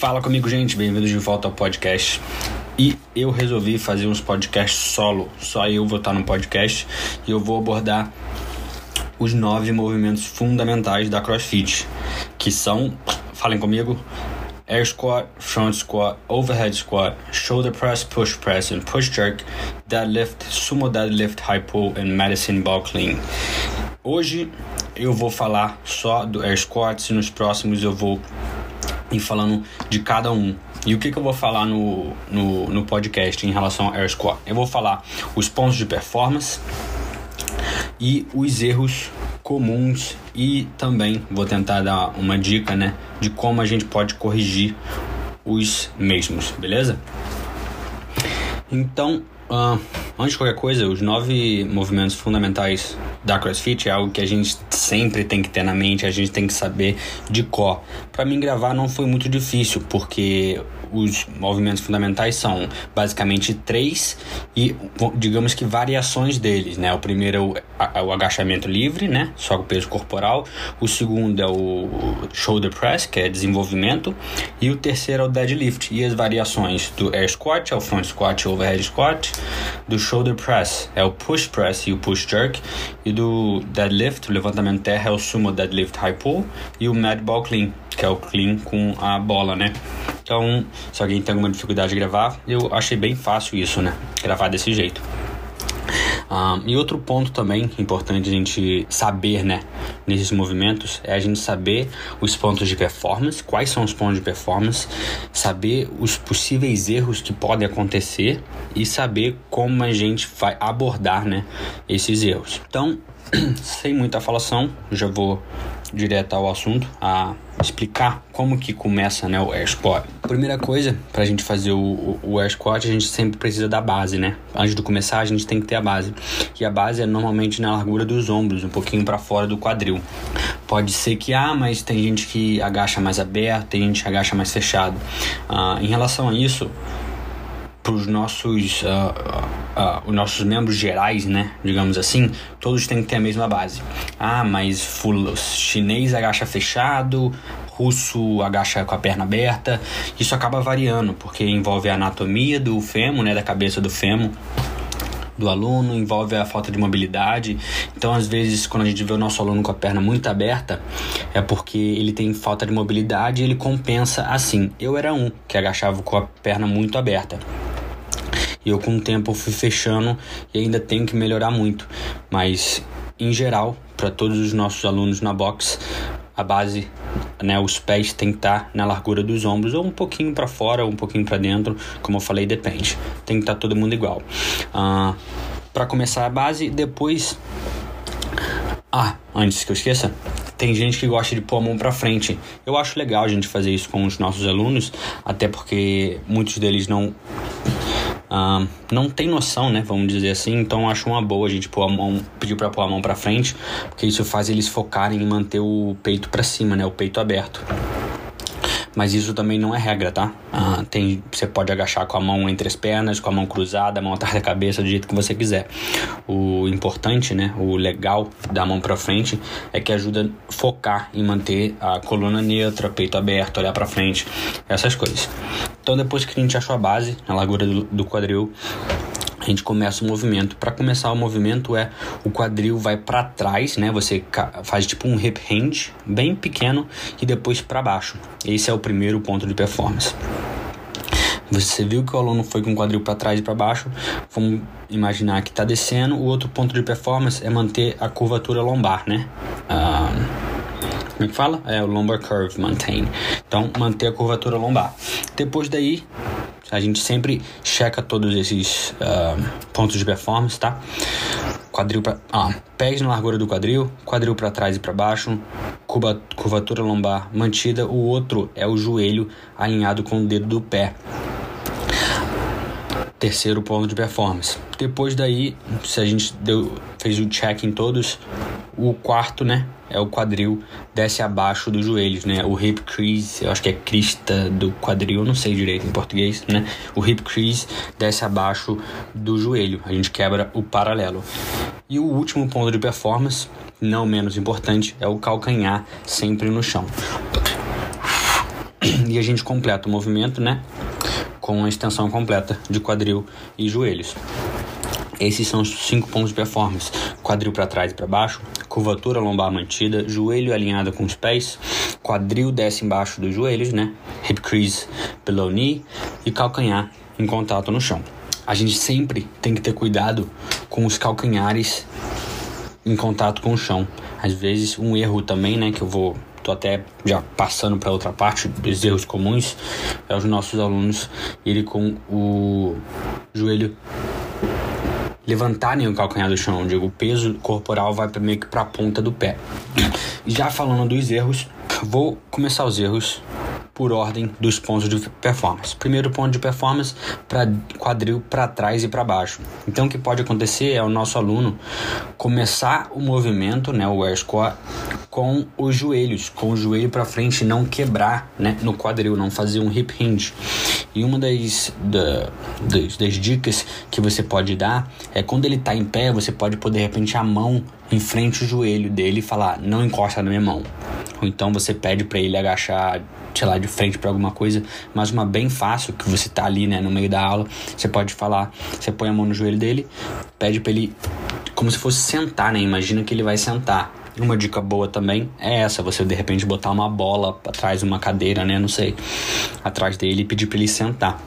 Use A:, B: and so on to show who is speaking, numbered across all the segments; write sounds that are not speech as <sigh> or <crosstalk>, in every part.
A: Fala comigo, gente. Bem-vindos de volta ao podcast. E eu resolvi fazer uns podcasts solo. Só eu vou estar no podcast e eu vou abordar os nove movimentos fundamentais da CrossFit, que são, falem comigo, Air Squat, Front Squat, Overhead Squat, Shoulder Press, Push Press and Push Jerk, Deadlift, Sumo Deadlift, High Pull and Medicine Ball Clean. Hoje eu vou falar só do Air Squats e nos próximos eu vou ir falando de cada um. E o que, que eu vou falar no, no, no podcast em relação ao Air? Eu vou falar os pontos de performance e os erros comuns e também vou tentar dar uma dica, né, de como a gente pode corrigir os mesmos, beleza? Então, uh, antes de qualquer coisa, os nove movimentos fundamentais da CrossFit é algo que a gente sempre tem que ter na mente, a gente tem que saber de cor. Para mim gravar não foi muito difícil, porque os movimentos fundamentais são basicamente três e digamos que variações deles, né? O primeiro é o, o agachamento livre, né? Só com peso corporal. O segundo é o shoulder press, que é desenvolvimento, e o terceiro é o deadlift. E as variações do air squat é o front squat e overhead squat, do shoulder press é o push press e o push jerk, e do deadlift, o levantamento terra é o sumo deadlift high pull e o mad ball clean, que é o clean com a bola, né? Então, se alguém tem alguma dificuldade de gravar, eu achei bem fácil isso, né? Gravar desse jeito. Um, e outro ponto também importante a gente saber, né, nesses movimentos, é a gente saber os pontos de performance, quais são os pontos de performance, saber os possíveis erros que podem acontecer e saber como a gente vai abordar, né, esses erros. Então, <clears throat> sem muita falação, já vou direto ao assunto, a explicar como que começa né, o Air Squat. Primeira coisa, para a gente fazer o, o Air Squat, a gente sempre precisa da base, né? Antes de começar, a gente tem que ter a base. E a base é normalmente na largura dos ombros, um pouquinho para fora do quadril. Pode ser que, ah, mas tem gente que agacha mais aberto, tem gente que agacha mais fechado. Ah, em relação a isso, os nossos, uh, uh, os nossos membros gerais, né, digamos assim, todos têm que ter a mesma base. Ah, mas chinês agacha fechado, russo agacha com a perna aberta. Isso acaba variando, porque envolve a anatomia do fêmur, né, da cabeça do fêmur do aluno, envolve a falta de mobilidade. Então, às vezes, quando a gente vê o nosso aluno com a perna muito aberta, é porque ele tem falta de mobilidade e ele compensa assim. Eu era um que agachava com a perna muito aberta. E eu com o tempo fui fechando e ainda tenho que melhorar muito. Mas em geral, para todos os nossos alunos na box, a base, né, os pés tem que estar tá na largura dos ombros ou um pouquinho para fora ou um pouquinho para dentro, como eu falei, depende. Tem que estar tá todo mundo igual. Ah, para começar a base, depois ah, antes que eu esqueça, tem gente que gosta de pôr a mão para frente. Eu acho legal a gente fazer isso com os nossos alunos, até porque muitos deles não não tem noção, né? Vamos dizer assim. Então acho uma boa a gente pôr a mão, pedir para pôr a mão para frente, porque isso faz eles focarem em manter o peito para cima, né? O peito aberto mas isso também não é regra, tá? Ah, tem, você pode agachar com a mão entre as pernas, com a mão cruzada, a mão atrás da cabeça, do jeito que você quiser. O importante, né, o legal da mão para frente é que ajuda a focar em manter a coluna neutra, peito aberto, olhar para frente, essas coisas. Então depois que a gente achou a base, a largura do, do quadril, a gente começa o movimento. Para começar o movimento é o quadril vai para trás, né? Você faz tipo um hip hinge bem pequeno e depois para baixo. Esse é o primeiro ponto de performance. Você viu que o aluno foi com o quadril para trás e para baixo. Vamos imaginar que está descendo. O outro ponto de performance é manter a curvatura lombar, né? Ah, como é que fala? É o lumbar curve maintain. Então, manter a curvatura lombar. Depois daí, a gente sempre checa todos esses uh, pontos de performance, tá? Quadril ah, pés na largura do quadril, quadril para trás e para baixo, curva, curvatura lombar mantida. O outro é o joelho alinhado com o dedo do pé. Terceiro ponto de performance. Depois daí, se a gente deu, fez o check em todos, o quarto, né, é o quadril desce abaixo dos joelhos, né? O hip crease, eu acho que é crista do quadril, não sei direito em português, né? O hip crease desce abaixo do joelho, a gente quebra o paralelo. E o último ponto de performance, não menos importante, é o calcanhar sempre no chão. e a gente completa o movimento, né? Com a extensão completa de quadril e joelhos. Esses são os cinco pontos de performance: quadril para trás e para baixo, curvatura lombar mantida, joelho alinhado com os pés, quadril desce embaixo dos joelhos, né? Hip crease below knee e calcanhar em contato no chão. A gente sempre tem que ter cuidado com os calcanhares em contato com o chão. Às vezes um erro também, né, que eu vou tô até já passando para outra parte dos erros comuns é os nossos alunos ele com o joelho levantarem o calcanhar do chão, digo, o peso corporal vai meio que para a ponta do pé. Já falando dos erros, vou começar os erros por ordem dos pontos de performance. Primeiro ponto de performance para quadril para trás e para baixo. Então o que pode acontecer é o nosso aluno começar o movimento, né, o air squat com os joelhos, com o joelho para frente não quebrar, né, no quadril, não fazer um hip hinge. E uma das, da, das, das dicas que você pode dar é quando ele está em pé, você pode pôr de repente a mão em frente ao joelho dele e falar: "Não encosta na minha mão". Ou então você pede para ele agachar sei lá, de frente para alguma coisa, mas uma bem fácil, que você tá ali, né, no meio da aula, você pode falar, você põe a mão no joelho dele, pede para ele como se fosse sentar, né? Imagina que ele vai sentar. Uma dica boa também é essa, você de repente botar uma bola atrás, uma cadeira, né, não sei, atrás dele e pedir para ele sentar.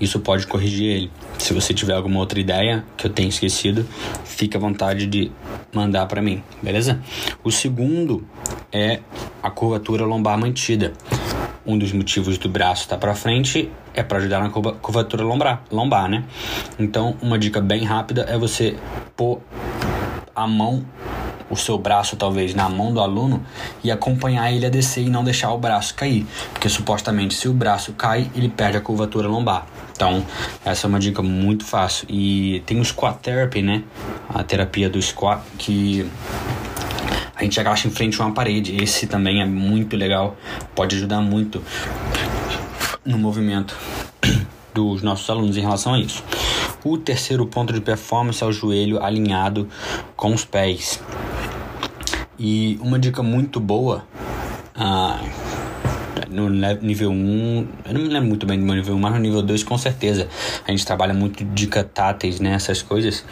A: Isso pode corrigir ele. Se você tiver alguma outra ideia que eu tenha esquecido, fique à vontade de mandar para mim, beleza? O segundo é a curvatura lombar mantida. Um dos motivos do braço estar tá para frente é para ajudar na curvatura lombar, lombar, né? Então, uma dica bem rápida é você pôr a mão o seu braço talvez na mão do aluno e acompanhar ele a descer e não deixar o braço cair, porque supostamente se o braço cai, ele perde a curvatura lombar. Então, essa é uma dica muito fácil. E tem o squat therapy, né? A terapia do squat que a gente agacha em frente a uma parede. Esse também é muito legal, pode ajudar muito no movimento <clears throat> dos nossos alunos em relação a isso. O terceiro ponto de performance é o joelho alinhado com os pés. E uma dica muito boa, ah, no nível 1, eu não me lembro muito bem do meu nível 1, mas no nível 2 com certeza. A gente trabalha muito dica táteis, né, coisas.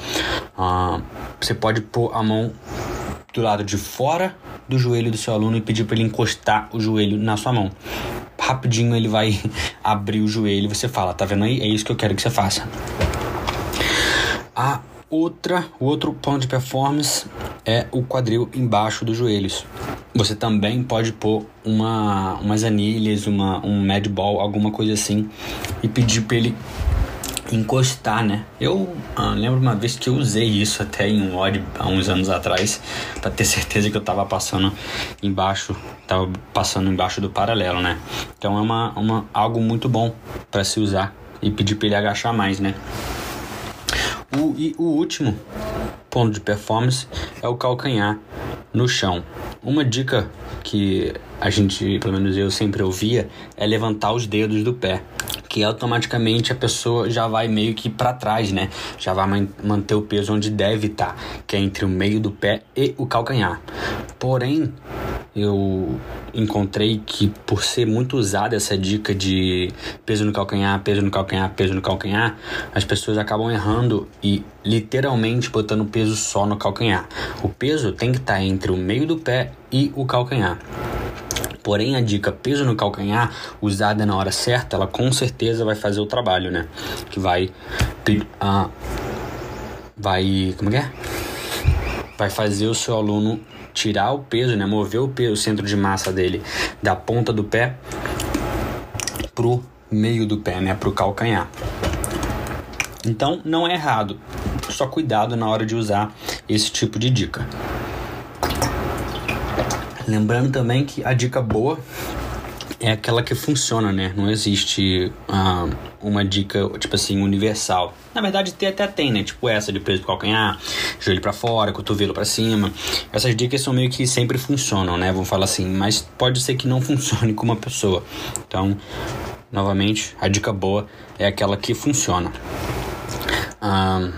A: Ah, você pode pôr a mão do lado de fora do joelho do seu aluno e pedir para ele encostar o joelho na sua mão. Rapidinho ele vai <laughs> abrir o joelho e você fala, tá vendo aí? É isso que eu quero que você faça. A outra, o outro ponto de performance é o quadril embaixo dos joelhos. Você também pode pôr uma, umas anilhas, uma, um mad ball, alguma coisa assim, e pedir para ele encostar, né? Eu ah, lembro uma vez que eu usei isso até em um odd há uns anos atrás, para ter certeza que eu tava passando embaixo, tava passando embaixo do paralelo, né? Então é uma, uma algo muito bom para se usar e pedir para ele agachar mais, né? O, e o último ponto de performance é o calcanhar no chão. Uma dica que a gente, pelo menos eu sempre ouvia, é levantar os dedos do pé, que automaticamente a pessoa já vai meio que para trás, né? Já vai manter o peso onde deve estar, tá, que é entre o meio do pé e o calcanhar. Porém, eu encontrei que por ser muito usada essa dica de peso no calcanhar, peso no calcanhar, peso no calcanhar, as pessoas acabam errando e literalmente botando peso só no calcanhar. O peso tem que estar tá entre o meio do pé e o calcanhar. Porém, a dica peso no calcanhar, usada na hora certa, ela com certeza vai fazer o trabalho, né? Que vai. Vai. Como é? Vai fazer o seu aluno tirar o peso, né? Mover o, peso, o centro de massa dele da ponta do pé pro meio do pé, né? Pro calcanhar. Então, não é errado. Só cuidado na hora de usar esse tipo de dica. Lembrando também que a dica boa é aquela que funciona, né? Não existe uh, uma dica, tipo assim, universal. Na verdade, até, até tem, né? Tipo essa de peso do calcanhar, joelho para fora, cotovelo para cima. Essas dicas são meio que sempre funcionam, né? Vamos falar assim. Mas pode ser que não <laughs> funcione com uma pessoa. Então, novamente, a dica boa é aquela que funciona. Uh,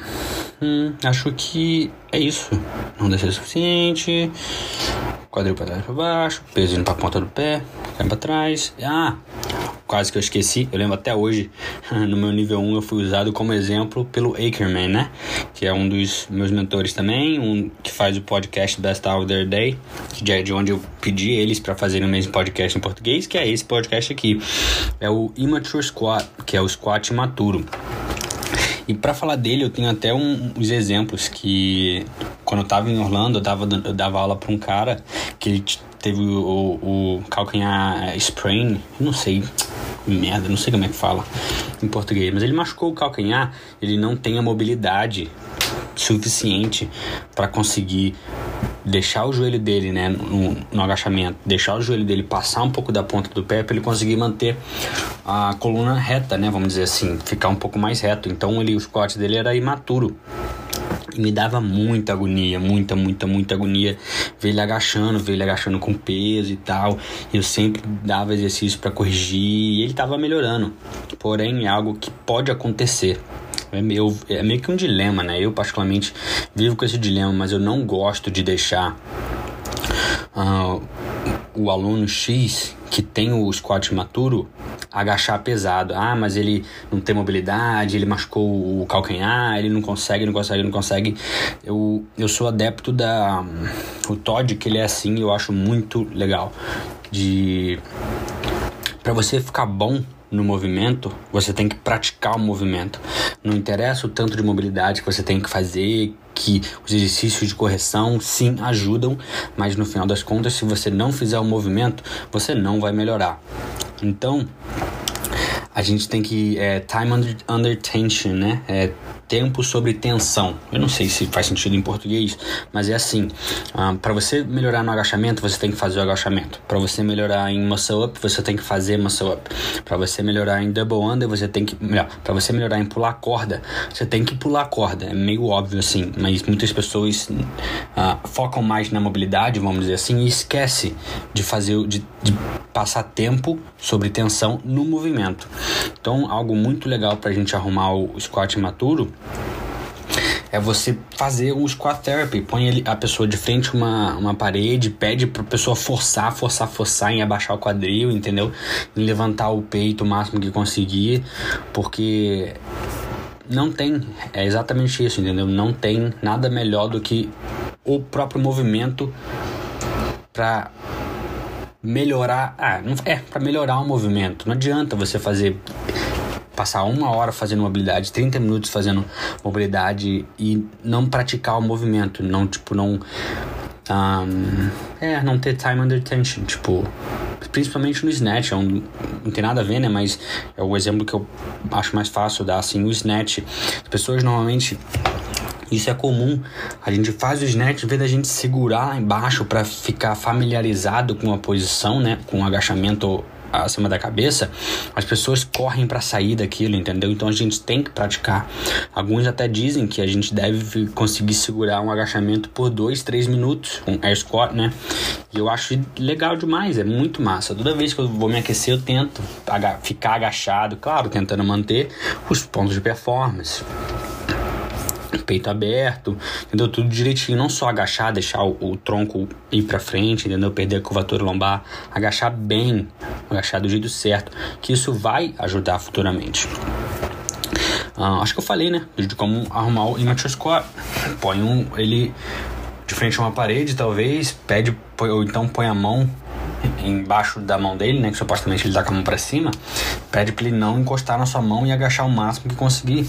A: hum, acho que é isso. Não deve ser suficiente. Quadril para trás baixo, peso indo a ponta do pé, caindo para trás. Ah, quase que eu esqueci, eu lembro até hoje, <laughs> no meu nível 1 eu fui usado como exemplo pelo Ackerman, né? Que é um dos meus mentores também, um que faz o podcast Best Hour Their Day, que é de onde eu pedi eles para fazerem o mesmo podcast em português, que é esse podcast aqui. É o Immature Squat, que é o squat imaturo. E para falar dele, eu tenho até um, uns exemplos que quando eu tava em Orlando, eu dava, eu dava aula para um cara que ele teve o, o, o calcanhar sprain, não sei, merda, não sei como é que fala em português, mas ele machucou o calcanhar, ele não tem a mobilidade suficiente para conseguir deixar o joelho dele, né, no, no, agachamento, deixar o joelho dele passar um pouco da ponta do pé para ele conseguir manter a coluna reta, né, vamos dizer assim, ficar um pouco mais reto. Então ele, o squat dele era imaturo. E me dava muita agonia, muita, muita, muita agonia ver ele agachando, ver ele agachando com peso e tal. Eu sempre dava exercício para corrigir e ele estava melhorando. Porém, é algo que pode acontecer. É meio, é meio que um dilema, né? Eu, particularmente, vivo com esse dilema, mas eu não gosto de deixar uh, o aluno X que tem o squat maturo agachar pesado. Ah, mas ele não tem mobilidade, ele machucou o calcanhar, ele não consegue, não consegue, não consegue. Eu, eu sou adepto da. O Todd, que ele é assim, eu acho muito legal. De. Para você ficar bom no movimento, você tem que praticar o movimento. Não interessa o tanto de mobilidade que você tem que fazer, que os exercícios de correção sim ajudam, mas no final das contas, se você não fizer o movimento, você não vai melhorar. Então, a gente tem que é, time under, under tension, né? É, tempo sobre tensão. Eu não sei se faz sentido em português, mas é assim: ah, para você melhorar no agachamento, você tem que fazer o agachamento. Para você melhorar em muscle up, você tem que fazer muscle up. Para você melhorar em double under, você tem que, para você melhorar em pular corda, você tem que pular corda. É meio óbvio assim, mas muitas pessoas ah, focam mais na mobilidade, vamos dizer assim, e esquece de fazer, de, de passar tempo sobre tensão no movimento. Então, algo muito legal para a gente arrumar o squat maturo é você fazer um squat therapy. Põe a pessoa de frente uma, uma parede, pede para a pessoa forçar, forçar, forçar em abaixar o quadril, entendeu? Em levantar o peito o máximo que conseguir, porque não tem, é exatamente isso, entendeu? Não tem nada melhor do que o próprio movimento para melhorar, ah, é, para melhorar o movimento. Não adianta você fazer passar uma hora fazendo mobilidade, 30 minutos fazendo mobilidade e não praticar o movimento, não tipo não um, é, não ter time under tension, tipo, principalmente no snatch, é um, não tem nada a ver, né, mas é o exemplo que eu acho mais fácil dar, assim, o snatch, as pessoas normalmente isso é comum. A gente faz o snatch, em vez da gente segurar embaixo para ficar familiarizado com a posição, né? Com o agachamento acima da cabeça, as pessoas correm para sair daquilo, entendeu? Então a gente tem que praticar. Alguns até dizem que a gente deve conseguir segurar um agachamento por 2, 3 minutos, um air squat, né? E eu acho legal demais, é muito massa. Toda vez que eu vou me aquecer, eu tento ficar agachado, claro, tentando manter os pontos de performance peito aberto, entendeu? Tudo direitinho, não só agachar, deixar o, o tronco ir para frente, entendeu? Perder a curvatura lombar, agachar bem, agachar do jeito certo, que isso vai ajudar futuramente. Uh, acho que eu falei, né? De como arrumar o immature squat. Põe um, ele de frente a uma parede, talvez, pede, ou então põe a mão embaixo da mão dele, né? Que supostamente ele tá com a mão para cima. Pede para ele não encostar na sua mão e agachar o máximo que conseguir.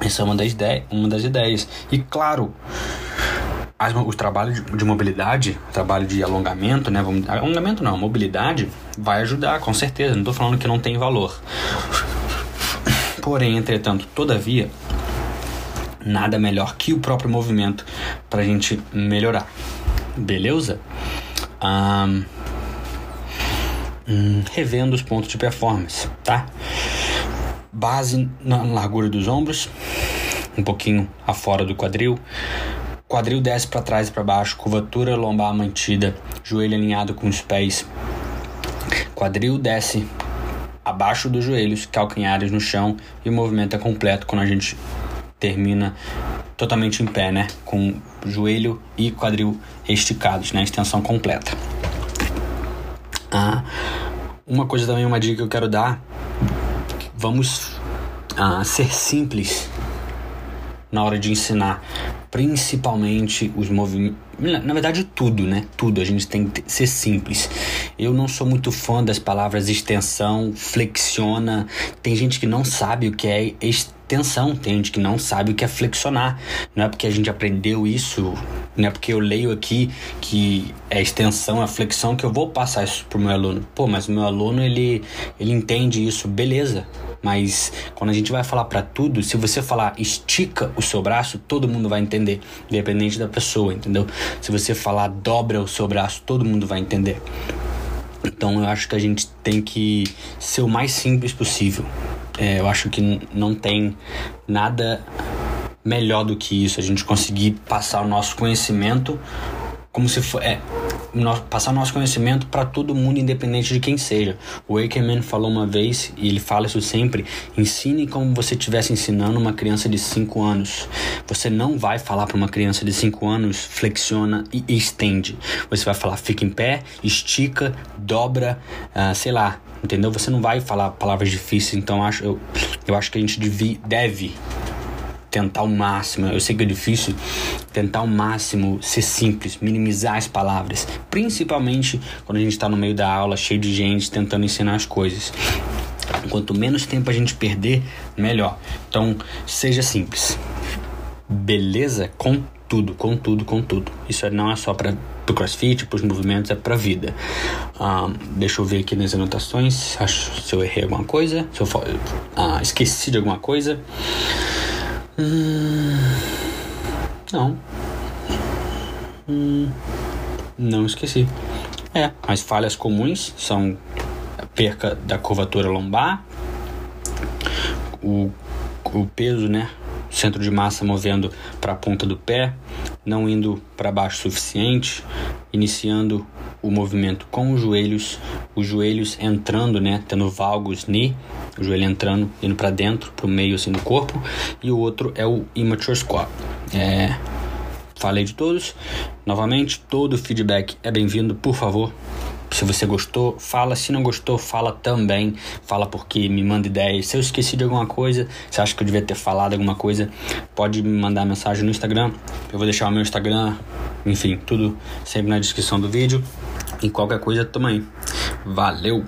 A: Essa é uma das, ideias, uma das ideias. E claro, as, o trabalho de, de, mobilidade, trabalho de alongamento, né? Vamos, alongamento não, mobilidade vai ajudar, com certeza. Não estou falando que não tem valor. Porém, entretanto, todavia, nada melhor que o próprio movimento para a gente melhorar. Beleza? Um, revendo os pontos de performance, tá? base na largura dos ombros, um pouquinho afora do quadril. Quadril desce para trás e para baixo, curvatura lombar mantida, joelho alinhado com os pés. Quadril desce abaixo dos joelhos, calcanhares no chão e o movimento é completo quando a gente termina totalmente em pé, né? Com joelho e quadril esticados, né? Extensão completa. Ah, uma coisa também, uma dica que eu quero dar: vamos ah, ser simples na hora de ensinar, principalmente os movimentos. Na verdade, tudo, né? Tudo. A gente tem que ser simples. Eu não sou muito fã das palavras extensão, flexiona. Tem gente que não sabe o que é extensão, tem gente que não sabe o que é flexionar. Não é porque a gente aprendeu isso, não é porque eu leio aqui que é extensão, é flexão, que eu vou passar isso pro meu aluno. Pô, mas o meu aluno, ele, ele entende isso, beleza. Mas quando a gente vai falar para tudo, se você falar estica o seu braço, todo mundo vai entender, independente da pessoa, entendeu? Se você falar dobra o seu braço, todo mundo vai entender. Então eu acho que a gente tem que ser o mais simples possível. É, eu acho que não tem nada melhor do que isso, a gente conseguir passar o nosso conhecimento como se for. É, passar nosso conhecimento para todo mundo, independente de quem seja. O Wakeman falou uma vez, e ele fala isso sempre: ensine como você estivesse ensinando uma criança de 5 anos. Você não vai falar para uma criança de 5 anos, flexiona e estende. Você vai falar, fica em pé, estica, dobra, uh, sei lá, entendeu? Você não vai falar palavras difíceis, então acho, eu, eu acho que a gente deve tentar o máximo, eu sei que é difícil, tentar o máximo ser simples, minimizar as palavras, principalmente quando a gente está no meio da aula, cheio de gente tentando ensinar as coisas. Quanto menos tempo a gente perder, melhor. Então, seja simples. Beleza? Com tudo, com tudo, com tudo. Isso não é só para o crossfit, para os movimentos, é para a vida. Um, deixa eu ver aqui nas anotações acho, se eu errei alguma coisa, se eu uh, esqueci de alguma coisa. Hum, não. Hum, não esqueci. É, as falhas comuns são a perca da curvatura lombar, o, o peso, né? Centro de massa movendo para a ponta do pé, não indo para baixo o suficiente, iniciando o movimento com os joelhos, os joelhos entrando, né, tendo valgus knee, o joelho entrando, indo para dentro, para o meio assim do corpo, e o outro é o immature squat. É, falei de todos. Novamente, todo feedback é bem-vindo, por favor. Se você gostou, fala. Se não gostou, fala também. Fala porque me manda ideias. Se eu esqueci de alguma coisa, se acha que eu devia ter falado alguma coisa, pode me mandar mensagem no Instagram. Eu vou deixar o meu Instagram, enfim, tudo sempre na descrição do vídeo. E qualquer coisa, tamo aí. Valeu!